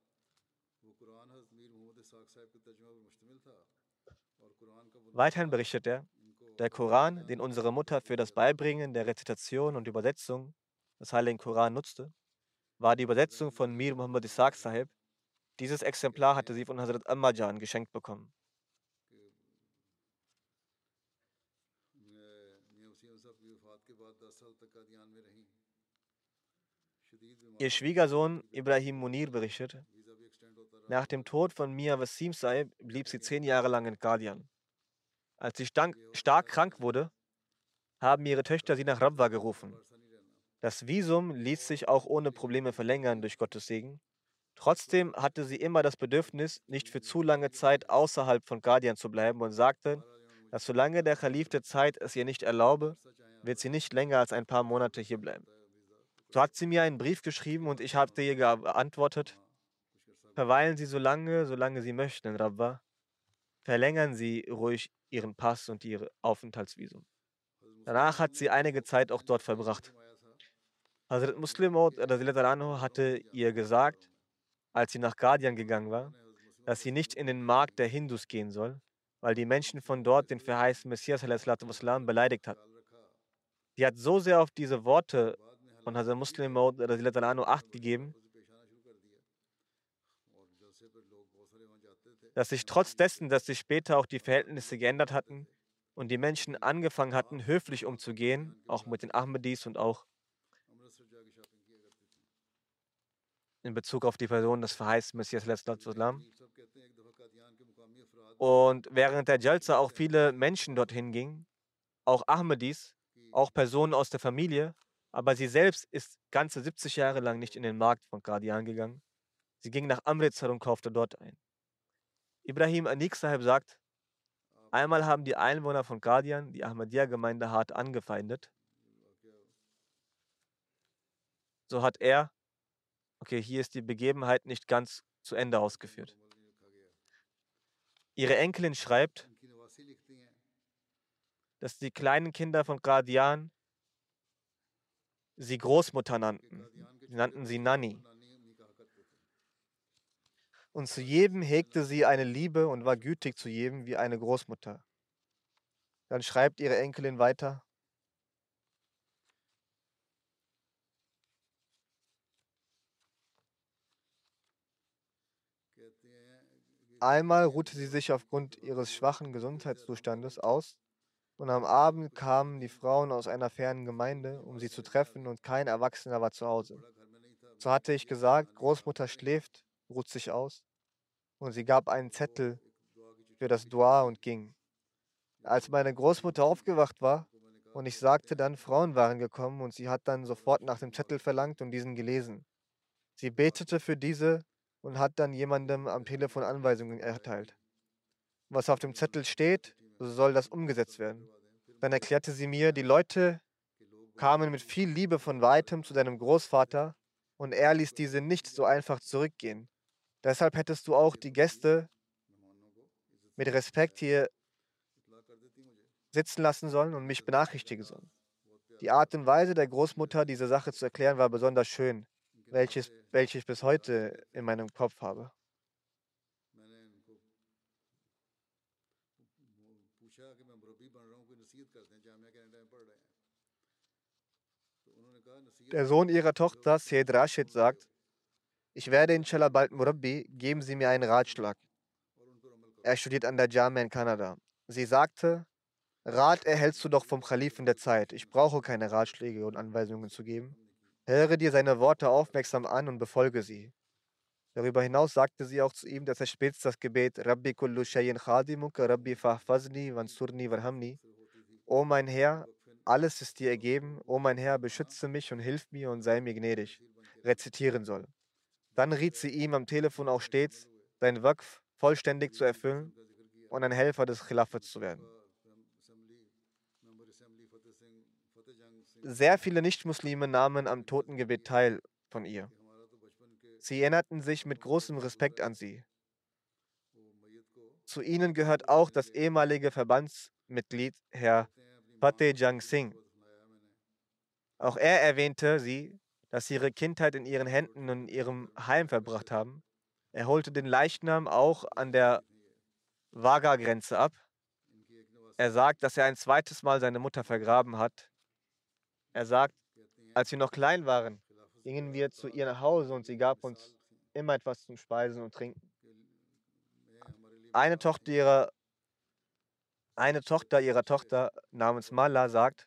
B: Weiterhin berichtet er, der Koran, den unsere Mutter für das Beibringen der Rezitation und Übersetzung des Heiligen Koran nutzte, war die Übersetzung von Mir Muhammad Isaac Sahib. Dieses Exemplar hatte sie von Hazrat Ammajan geschenkt bekommen. Ihr Schwiegersohn Ibrahim Munir berichtet, nach dem Tod von Mia Wasim Saib blieb sie zehn Jahre lang in Qadian. Als sie stark krank wurde, haben ihre Töchter sie nach Rabwa gerufen. Das Visum ließ sich auch ohne Probleme verlängern durch Gottes Segen. Trotzdem hatte sie immer das Bedürfnis, nicht für zu lange Zeit außerhalb von Guardian zu bleiben und sagte, dass solange der Kalif der Zeit es ihr nicht erlaube, wird sie nicht länger als ein paar Monate hier bleiben. So hat sie mir einen Brief geschrieben und ich habe ihr geantwortet, verweilen Sie so lange, solange Sie möchten in Rabwa. Verlängern Sie ruhig Ihren Pass und Ihr Aufenthaltsvisum. Danach hat sie einige Zeit auch dort verbracht. Hazrat Muslim hatte ihr gesagt, als sie nach Guardian gegangen war, dass sie nicht in den Markt der Hindus gehen soll, weil die Menschen von dort den verheißten Messias beleidigt hatten. Sie hat so sehr auf diese Worte von Hazrat Muslim anhu Acht gegeben, dass sich trotz dessen, dass sich später auch die Verhältnisse geändert hatten und die Menschen angefangen hatten, höflich umzugehen, auch mit den Ahmadis und auch in Bezug auf die Person des verheißten Messias Islam. Und während der Jalsa auch viele Menschen dorthin gingen, auch Ahmadis, auch Personen aus der Familie, aber sie selbst ist ganze 70 Jahre lang nicht in den Markt von Qadian gegangen. Sie ging nach Amritsar und kaufte dort ein. Ibrahim Anik Sahib sagt, einmal haben die Einwohner von Qadian die Ahmadiyya-Gemeinde hart angefeindet. So hat er, okay, hier ist die Begebenheit nicht ganz zu Ende ausgeführt. Ihre Enkelin schreibt, dass die kleinen Kinder von Qadian sie Großmutter nannten. Sie nannten sie Nani. Und zu jedem hegte sie eine Liebe und war gütig zu jedem wie eine Großmutter. Dann schreibt ihre Enkelin weiter. Einmal ruhte sie sich aufgrund ihres schwachen Gesundheitszustandes aus und am Abend kamen die Frauen aus einer fernen Gemeinde, um sie zu treffen und kein Erwachsener war zu Hause. So hatte ich gesagt, Großmutter schläft, ruht sich aus und sie gab einen Zettel für das Dua und ging. Als meine Großmutter aufgewacht war und ich sagte dann, Frauen waren gekommen und sie hat dann sofort nach dem Zettel verlangt und diesen gelesen. Sie betete für diese und hat dann jemandem am Telefon Anweisungen erteilt. was auf dem Zettel steht, soll das umgesetzt werden. Dann erklärte sie mir, die Leute kamen mit viel Liebe von weitem zu deinem Großvater und er ließ diese nicht so einfach zurückgehen. Deshalb hättest du auch die Gäste mit Respekt hier sitzen lassen sollen und mich benachrichtigen sollen. Die Art und Weise der Großmutter, diese Sache zu erklären, war besonders schön, welches, welche ich bis heute in meinem Kopf habe. Der Sohn ihrer Tochter, Said Rashid, sagt, ich werde inshallah bald Murabbi, geben Sie mir einen Ratschlag. Er studiert an der Jamia in Kanada. Sie sagte, Rat erhältst du doch vom Kalifen der Zeit. Ich brauche keine Ratschläge und Anweisungen zu geben. Höre dir seine Worte aufmerksam an und befolge sie. Darüber hinaus sagte sie auch zu ihm, dass er stets das Gebet Rabbi kullu shayin khadimuka Rabbi fahfazni wansurni warhamni. O mein Herr, alles ist dir ergeben. O mein Herr, beschütze mich und hilf mir und sei mir gnädig. Rezitieren soll. Dann riet sie ihm am Telefon auch stets, sein Waqf vollständig zu erfüllen und ein Helfer des Khilafats zu werden. Sehr viele Nichtmuslime nahmen am Totengebet teil von ihr. Sie erinnerten sich mit großem Respekt an sie. Zu ihnen gehört auch das ehemalige Verbandsmitglied Herr Fateh Jang Singh. Auch er erwähnte sie, dass sie ihre Kindheit in ihren Händen und in ihrem Heim verbracht haben. Er holte den Leichnam auch an der Vaga-Grenze ab. Er sagt, dass er ein zweites Mal seine Mutter vergraben hat. Er sagt, als wir noch klein waren, gingen wir zu ihr nach Hause und sie gab uns immer etwas zum Speisen und Trinken. Eine Tochter ihrer, eine Tochter ihrer Tochter namens Mala sagt,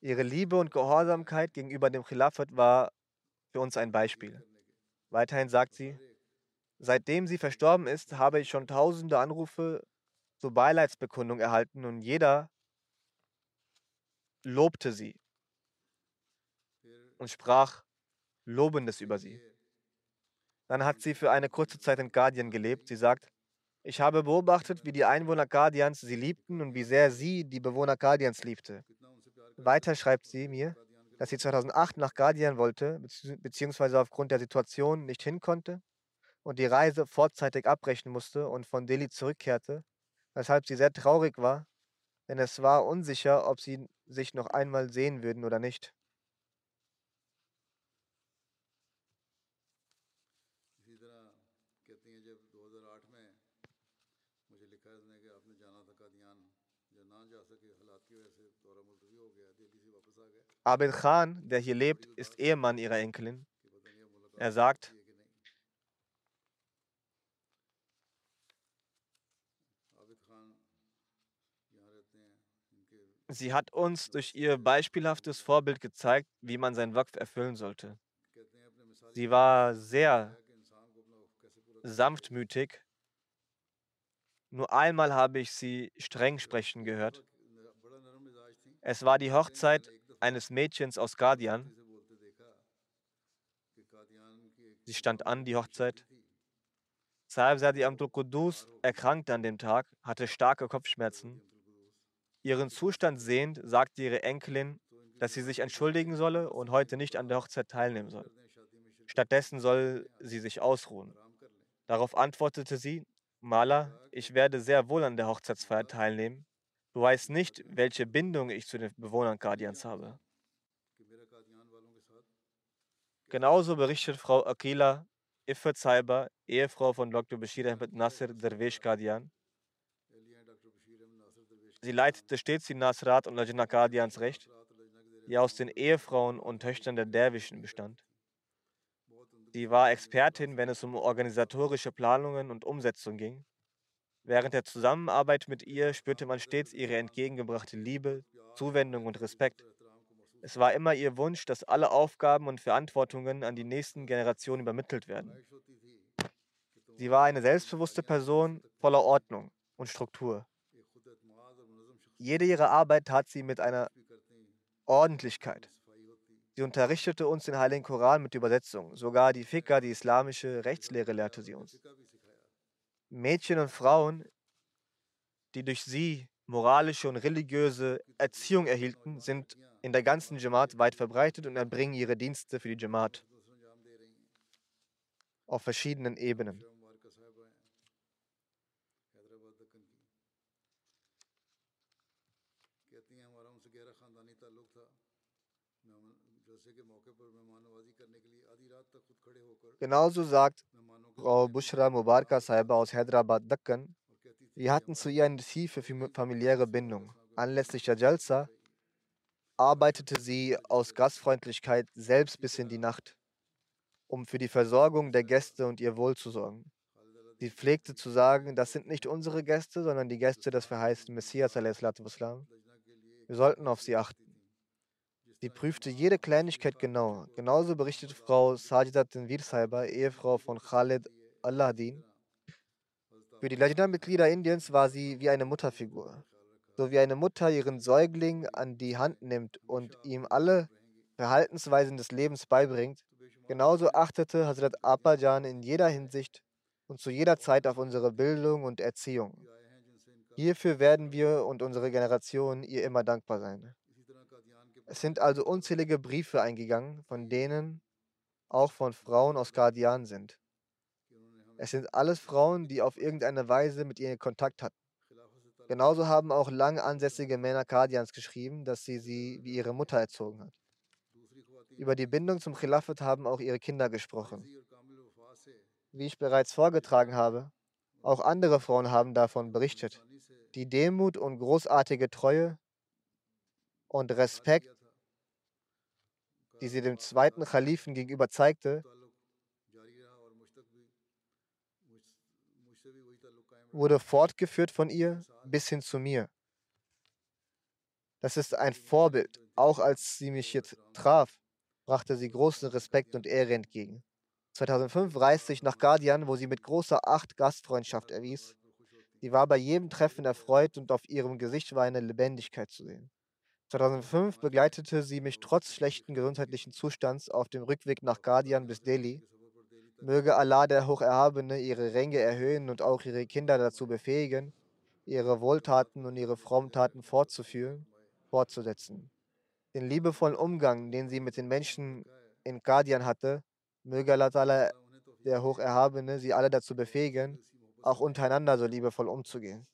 B: ihre Liebe und Gehorsamkeit gegenüber dem Khilafat war für uns ein Beispiel. Weiterhin sagt sie, seitdem sie verstorben ist, habe ich schon tausende Anrufe zur Beileidsbekundung erhalten und jeder lobte sie und sprach Lobendes über sie. Dann hat sie für eine kurze Zeit in Guardian gelebt. Sie sagt, ich habe beobachtet, wie die Einwohner Guardians sie liebten und wie sehr sie die Bewohner Guardians liebte. Weiter schreibt sie mir, dass sie 2008 nach Guardian wollte, beziehungsweise aufgrund der Situation nicht hin konnte und die Reise vorzeitig abbrechen musste und von Delhi zurückkehrte, weshalb sie sehr traurig war, denn es war unsicher, ob sie sich noch einmal sehen würden oder nicht. Abed Khan, der hier lebt, ist Ehemann ihrer Enkelin. Er sagt, sie hat uns durch ihr beispielhaftes Vorbild gezeigt, wie man sein Waqf erfüllen sollte. Sie war sehr sanftmütig. Nur einmal habe ich sie streng sprechen gehört. Es war die Hochzeit eines Mädchens aus Guardian. Sie stand an, die Hochzeit. Sahibzadi Abdul Qudus erkrankte an dem Tag, hatte starke Kopfschmerzen. Ihren Zustand sehend sagte ihre Enkelin, dass sie sich entschuldigen solle und heute nicht an der Hochzeit teilnehmen soll. Stattdessen soll sie sich ausruhen. Darauf antwortete sie, Mala, ich werde sehr wohl an der Hochzeitsfeier teilnehmen. Du weißt nicht, welche Bindung ich zu den Bewohnern Guardians habe. Genauso berichtet Frau Akila Iffet Saiba, Ehefrau von Dr. Bashir Ahmed Nasir Derwesh Qadian. Sie leitete stets die Nasrat und Lajna Qadians Recht, die aus den Ehefrauen und Töchtern der Derwischen bestand. Sie war Expertin, wenn es um organisatorische Planungen und Umsetzung ging. Während der Zusammenarbeit mit ihr spürte man stets ihre entgegengebrachte Liebe, Zuwendung und Respekt. Es war immer ihr Wunsch, dass alle Aufgaben und Verantwortungen an die nächsten Generationen übermittelt werden. Sie war eine selbstbewusste Person voller Ordnung und Struktur. Jede ihrer Arbeit tat sie mit einer Ordentlichkeit. Sie unterrichtete uns den Heiligen Koran mit Übersetzung. Sogar die Fiqh, die islamische Rechtslehre, lehrte sie uns. Mädchen und Frauen, die durch sie moralische und religiöse Erziehung erhielten, sind in der ganzen Jamaat weit verbreitet und erbringen ihre Dienste für die Jamaat auf verschiedenen Ebenen. Genauso sagt Frau Bushra Mubarka Saiba aus Hyderabad, Dakkan. Wir hatten zu ihr eine tiefe familiäre Bindung. Anlässlich der Jalsa arbeitete sie aus Gastfreundlichkeit selbst bis in die Nacht, um für die Versorgung der Gäste und ihr Wohl zu sorgen. Sie pflegte zu sagen, das sind nicht unsere Gäste, sondern die Gäste des verheißten Messias. Wir sollten auf sie achten. Sie prüfte jede Kleinigkeit genau. Genauso berichtete Frau Sajidat Saiba, Ehefrau von Khalid Allahdin. Für die Lajna-Mitglieder Indiens war sie wie eine Mutterfigur. So wie eine Mutter ihren Säugling an die Hand nimmt und ihm alle Verhaltensweisen des Lebens beibringt, genauso achtete Hazrat Apajan in jeder Hinsicht und zu jeder Zeit auf unsere Bildung und Erziehung. Hierfür werden wir und unsere Generation ihr immer dankbar sein. Es sind also unzählige Briefe eingegangen, von denen auch von Frauen aus Qadian sind. Es sind alles Frauen, die auf irgendeine Weise mit ihr Kontakt hatten. Genauso haben auch lang ansässige Männer Qadians geschrieben, dass sie sie wie ihre Mutter erzogen hat. Über die Bindung zum Khilafat haben auch ihre Kinder gesprochen. Wie ich bereits vorgetragen habe, auch andere Frauen haben davon berichtet. Die Demut und großartige Treue und Respekt, die sie dem zweiten Khalifen gegenüber zeigte, wurde fortgeführt von ihr bis hin zu mir. Das ist ein Vorbild. Auch als sie mich jetzt traf, brachte sie großen Respekt und Ehre entgegen. 2005 reiste ich nach Guardian, wo sie mit großer Acht Gastfreundschaft erwies. Sie war bei jedem Treffen erfreut und auf ihrem Gesicht war eine Lebendigkeit zu sehen. 2005 begleitete sie mich trotz schlechten gesundheitlichen Zustands auf dem Rückweg nach Guardian bis Delhi. Möge Allah der Hocherhabene ihre Ränge erhöhen und auch ihre Kinder dazu befähigen, ihre Wohltaten und ihre Frommtaten fortzuführen, fortzusetzen. Den liebevollen Umgang, den sie mit den Menschen in Guardian hatte, möge Allah der Hocherhabene sie alle dazu befähigen, auch untereinander so liebevoll umzugehen.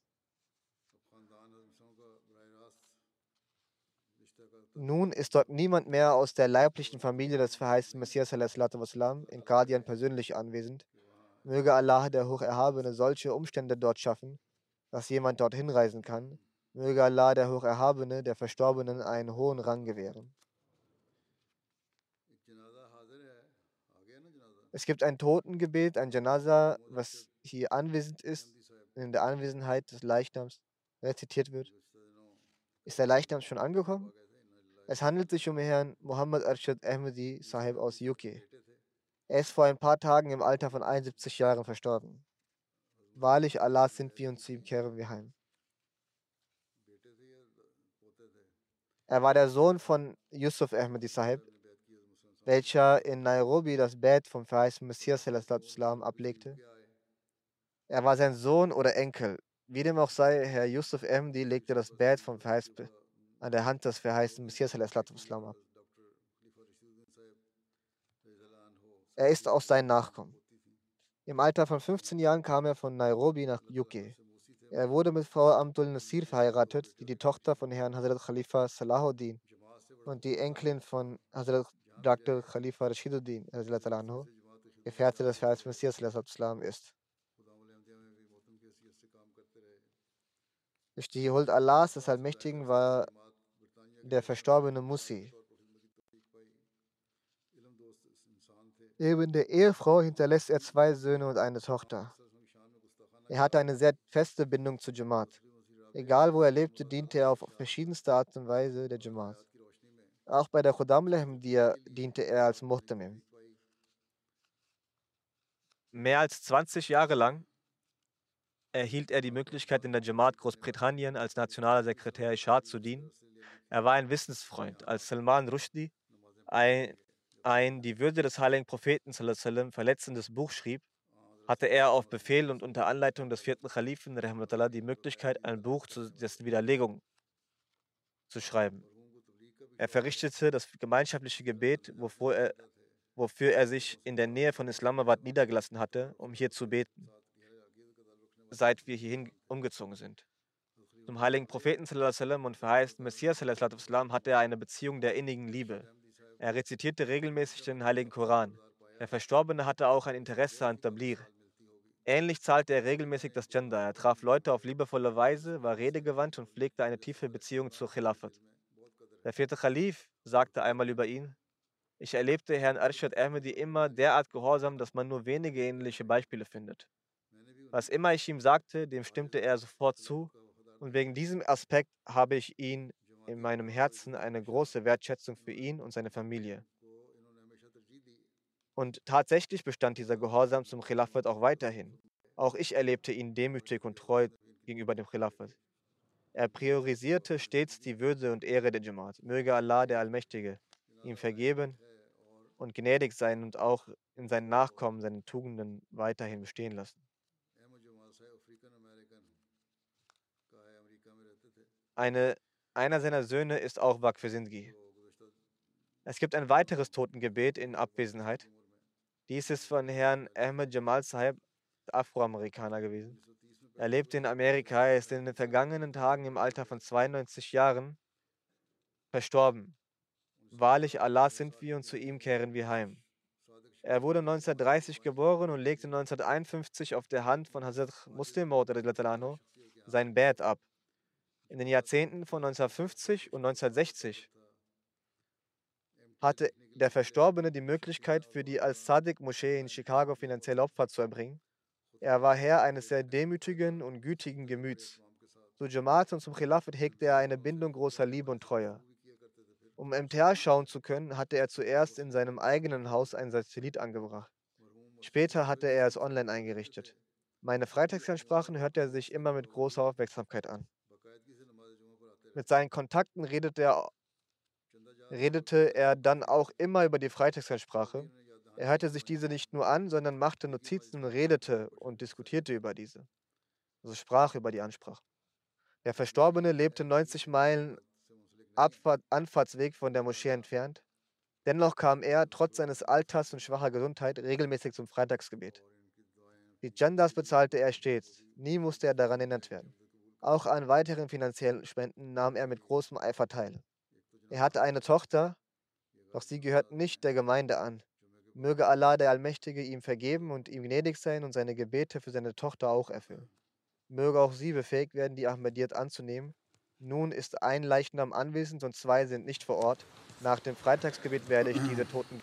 B: Nun ist dort niemand mehr aus der leiblichen Familie des verheißten Messias in Qadian persönlich anwesend. Möge Allah, der Hocherhabene, solche Umstände dort schaffen, dass jemand dorthin reisen kann. Möge Allah, der Hocherhabene, der Verstorbenen einen hohen Rang gewähren. Es gibt ein Totengebet, ein Janaza, was hier anwesend ist, in der Anwesenheit des Leichnams rezitiert wird. Ist der Leichnam schon angekommen? Es handelt sich um Herrn Muhammad Arshad Ahmadi Sahib aus UK. Er ist vor ein paar Tagen im Alter von 71 Jahren verstorben. Wahrlich, Allah sind wir und zu ihm kehren wir heim. Er war der Sohn von Yusuf Ahmadi Sahib, welcher in Nairobi das Bett vom verheißten Messias Islam ablegte. Er war sein Sohn oder Enkel. Wie dem auch sei, Herr Yusuf Ahmadi legte das Bett vom verheißten an der Hand des verheißten Messias Islam ab. Er ist aus seinen Nachkommen. Im Alter von 15 Jahren kam er von Nairobi nach UK. Er wurde mit Frau Abdul Nasir verheiratet, die die Tochter von Herrn Hazrat Khalifa Salahuddin und die Enkelin von Hazrat Dr. Khalifa Rashiduddin, Gefährte des verheißten Messias ist. Durch die Huld Allahs des Allmächtigen war der verstorbene Musi. Neben der Ehefrau hinterlässt er zwei Söhne und eine Tochter. Er hatte eine sehr feste Bindung zu Jamaat. Egal wo er lebte, diente er auf verschiedenste Art und Weise der Jamaat. Auch bei der Khudam Ahmadiyya diente er als Muhtamim.
D: Mehr als 20 Jahre lang erhielt er die Möglichkeit, in der Jamaat Großbritannien als nationaler Sekretär Ishad zu dienen. Er war ein Wissensfreund. Als Salman Rushdie ein, ein die Würde des heiligen Propheten verletzendes Buch schrieb,
B: hatte er auf Befehl und unter Anleitung des vierten Rahmatullah die Möglichkeit, ein Buch zu dessen Widerlegung zu schreiben. Er verrichtete das gemeinschaftliche Gebet, wofür er, wofür er sich in der Nähe von Islamabad niedergelassen hatte, um hier zu beten, seit wir hierhin umgezogen sind. Zum heiligen Propheten und verheißten Messias hatte er eine Beziehung der innigen Liebe. Er rezitierte regelmäßig den heiligen Koran. Der Verstorbene hatte auch ein Interesse an Tablir. Ähnlich zahlte er regelmäßig das Gender. Er traf Leute auf liebevolle Weise, war redegewandt und pflegte eine tiefe Beziehung zur Khilafat. Der vierte Khalif sagte einmal über ihn, ich erlebte Herrn Arshad Ahmedi immer derart gehorsam, dass man nur wenige ähnliche Beispiele findet. Was immer ich ihm sagte, dem stimmte er sofort zu und wegen diesem Aspekt habe ich ihn in meinem Herzen eine große Wertschätzung für ihn und seine Familie. Und tatsächlich bestand dieser Gehorsam zum Khilafat auch weiterhin. Auch ich erlebte ihn demütig und treu gegenüber dem Khilafat. Er priorisierte stets die Würde und Ehre der Jamaat. Möge Allah, der Allmächtige, ihm vergeben und gnädig sein und auch in seinen Nachkommen seine Tugenden weiterhin bestehen lassen. Eine, einer seiner Söhne ist auch Waqf Sindgi. Es gibt ein weiteres Totengebet in Abwesenheit. Dies ist von Herrn Ahmed Jamal Sahib, Afroamerikaner gewesen. Er lebte in Amerika, er ist in den vergangenen Tagen im Alter von 92 Jahren verstorben. Wahrlich, Allah sind wir und zu ihm kehren wir heim. Er wurde 1930 geboren und legte 1951 auf der Hand von Hazrat Muslim sein Bett ab. In den Jahrzehnten von 1950 und 1960 hatte der Verstorbene die Möglichkeit, für die Al-Sadiq-Moschee in Chicago finanzielle Opfer zu erbringen. Er war Herr eines sehr demütigen und gütigen Gemüts. Zu Jamaat und zum Khilafat hegte er eine Bindung großer Liebe und Treue. Um MTA schauen zu können, hatte er zuerst in seinem eigenen Haus ein Satellit angebracht. Später hatte er es online eingerichtet. Meine Freitagsansprachen hörte er sich immer mit großer Aufmerksamkeit an. Mit seinen Kontakten redete er, redete er dann auch immer über die Freitagsansprache. Er hörte sich diese nicht nur an, sondern machte Notizen redete und diskutierte über diese. Also sprach über die Ansprache. Der Verstorbene lebte 90 Meilen Abfahrt, Anfahrtsweg von der Moschee entfernt. Dennoch kam er, trotz seines Alters und schwacher Gesundheit, regelmäßig zum Freitagsgebet. Die Jandas bezahlte er stets. Nie musste er daran erinnert werden. Auch an weiteren finanziellen Spenden nahm er mit großem Eifer teil. Er hatte eine Tochter, doch sie gehört nicht der Gemeinde an. Möge Allah der Allmächtige ihm vergeben und ihm gnädig sein und seine Gebete für seine Tochter auch erfüllen. Möge auch sie befähigt werden, die Ahmadiyyat anzunehmen. Nun ist ein Leichnam anwesend und zwei sind nicht vor Ort. Nach dem Freitagsgebet werde ich diese Toten.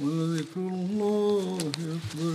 A: ولذكر الله أكبر